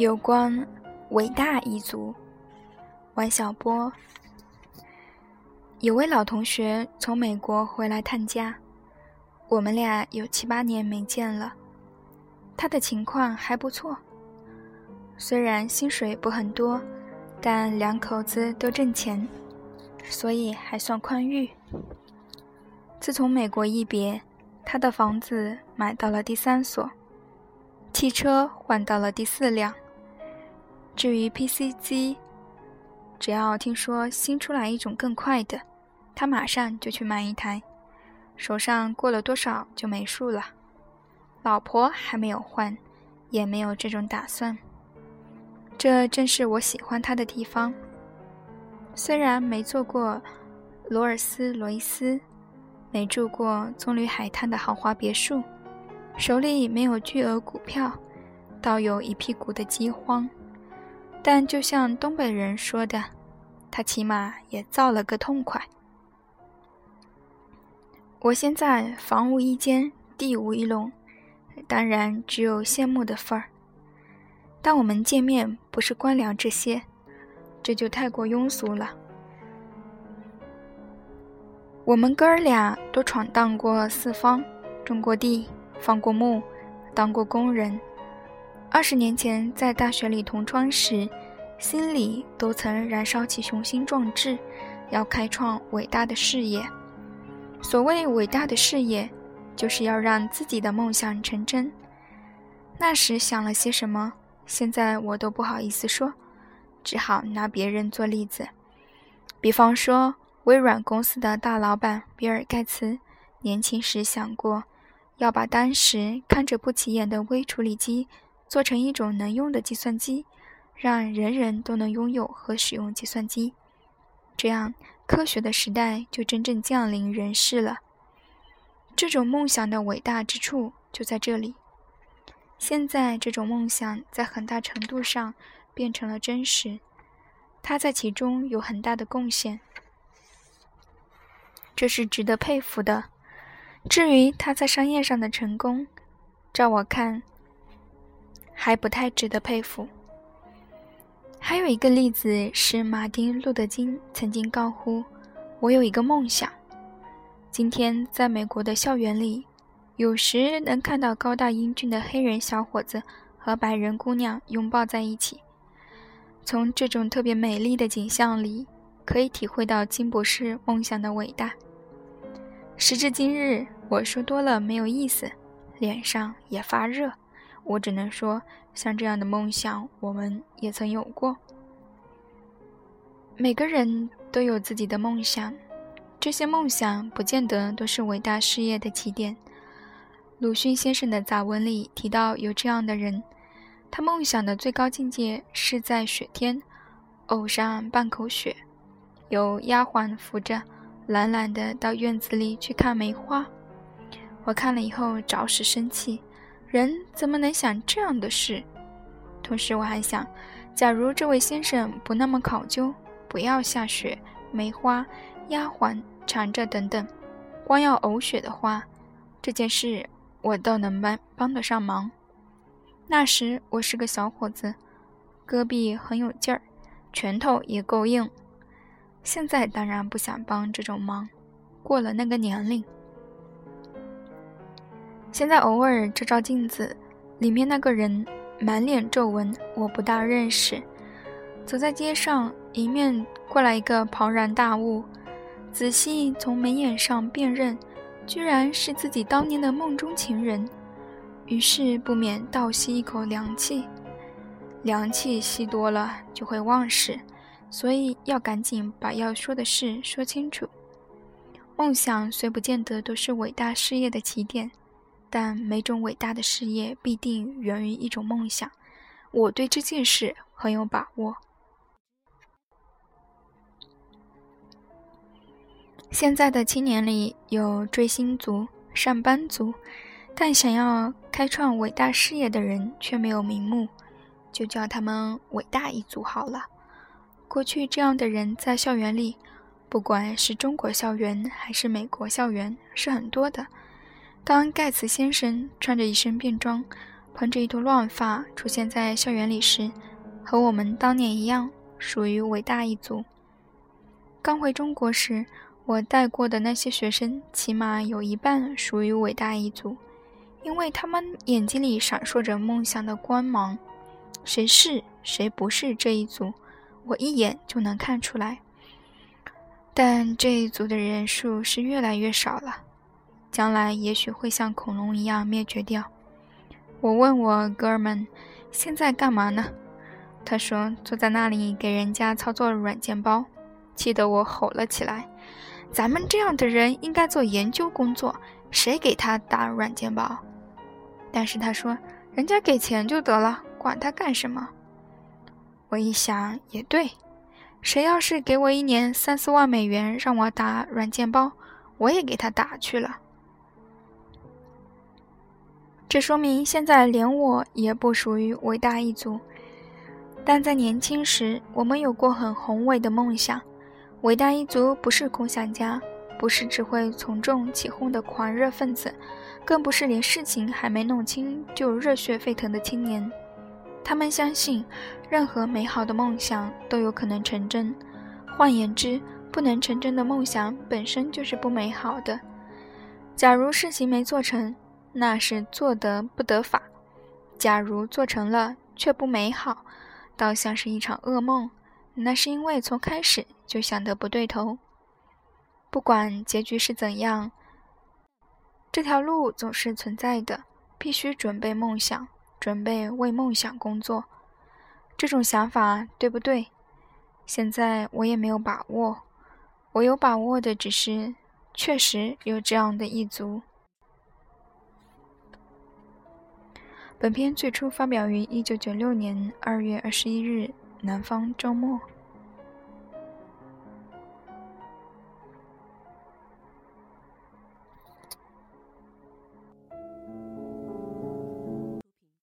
有关伟大一族，王小波。有位老同学从美国回来探家，我们俩有七八年没见了。他的情况还不错，虽然薪水不很多，但两口子都挣钱，所以还算宽裕。自从美国一别，他的房子买到了第三所，汽车换到了第四辆。至于 PC 机，只要听说新出来一种更快的，他马上就去买一台。手上过了多少就没数了。老婆还没有换，也没有这种打算。这正是我喜欢他的地方。虽然没做过罗尔斯罗伊斯，没住过棕榈海滩的豪华别墅，手里没有巨额股票，倒有一屁股的饥荒。但就像东北人说的，他起码也造了个痛快。我现在房无一间，地无一垄，当然只有羡慕的份儿。但我们见面不是官僚这些，这就太过庸俗了。我们哥儿俩都闯荡过四方，种过地，放过牧，当过工人。二十年前在大学里同窗时，心里都曾燃烧起雄心壮志，要开创伟大的事业。所谓伟大的事业，就是要让自己的梦想成真。那时想了些什么，现在我都不好意思说，只好拿别人做例子。比方说，微软公司的大老板比尔·盖茨，年轻时想过要把当时看着不起眼的微处理机。做成一种能用的计算机，让人人都能拥有和使用计算机，这样科学的时代就真正降临人世了。这种梦想的伟大之处就在这里。现在，这种梦想在很大程度上变成了真实，他在其中有很大的贡献，这是值得佩服的。至于他在商业上的成功，照我看。还不太值得佩服。还有一个例子是，马丁·路德·金曾经高呼：“我有一个梦想。”今天，在美国的校园里，有时能看到高大英俊的黑人小伙子和白人姑娘拥抱在一起。从这种特别美丽的景象里，可以体会到金博士梦想的伟大。时至今日，我说多了没有意思，脸上也发热。我只能说，像这样的梦想，我们也曾有过。每个人都有自己的梦想，这些梦想不见得都是伟大事业的起点。鲁迅先生的杂文里提到，有这样的人，他梦想的最高境界是在雪天呕上半口雪，由丫鬟扶着，懒懒的到院子里去看梅花。我看了以后，着实生气。人怎么能想这样的事？同时，我还想，假如这位先生不那么考究，不要下雪、梅花、丫鬟、缠着等等，光要呕血的话，这件事我倒能帮帮得上忙。那时我是个小伙子，胳臂很有劲儿，拳头也够硬。现在当然不想帮这种忙，过了那个年龄。现在偶尔照照镜子，里面那个人满脸皱纹，我不大认识。走在街上，迎面过来一个庞然大物，仔细从眉眼上辨认，居然是自己当年的梦中情人。于是不免倒吸一口凉气，凉气吸多了就会忘事，所以要赶紧把要说的事说清楚。梦想虽不见得都是伟大事业的起点。但每种伟大的事业必定源于一种梦想，我对这件事很有把握。现在的青年里有追星族、上班族，但想要开创伟大事业的人却没有名目，就叫他们“伟大一族”好了。过去这样的人在校园里，不管是中国校园还是美国校园，是很多的。当盖茨先生穿着一身便装，蓬着一头乱发出现在校园里时，和我们当年一样，属于伟大一族。刚回中国时，我带过的那些学生，起码有一半属于伟大一族，因为他们眼睛里闪烁着梦想的光芒。谁是谁不是这一组，我一眼就能看出来。但这一组的人数是越来越少了，将来也许会像恐龙一样灭绝掉。我问我哥们，现在干嘛呢？他说坐在那里给人家操作软件包，气得我吼了起来：“咱们这样的人应该做研究工作，谁给他打软件包？”但是他说，人家给钱就得了，管他干什么？我一想也对。谁要是给我一年三四万美元让我打软件包，我也给他打去了。这说明现在连我也不属于伟大一族，但在年轻时，我们有过很宏伟的梦想。伟大一族不是空想家，不是只会从众起哄的狂热分子，更不是连事情还没弄清就热血沸腾的青年。他们相信，任何美好的梦想都有可能成真。换言之，不能成真的梦想本身就是不美好的。假如事情没做成，那是做得不得法；假如做成了却不美好，倒像是一场噩梦。那是因为从开始就想得不对头。不管结局是怎样，这条路总是存在的，必须准备梦想。准备为梦想工作，这种想法对不对？现在我也没有把握。我有把握的只是，确实有这样的一族。本片最初发表于一九九六年二月二十一日，《南方周末》。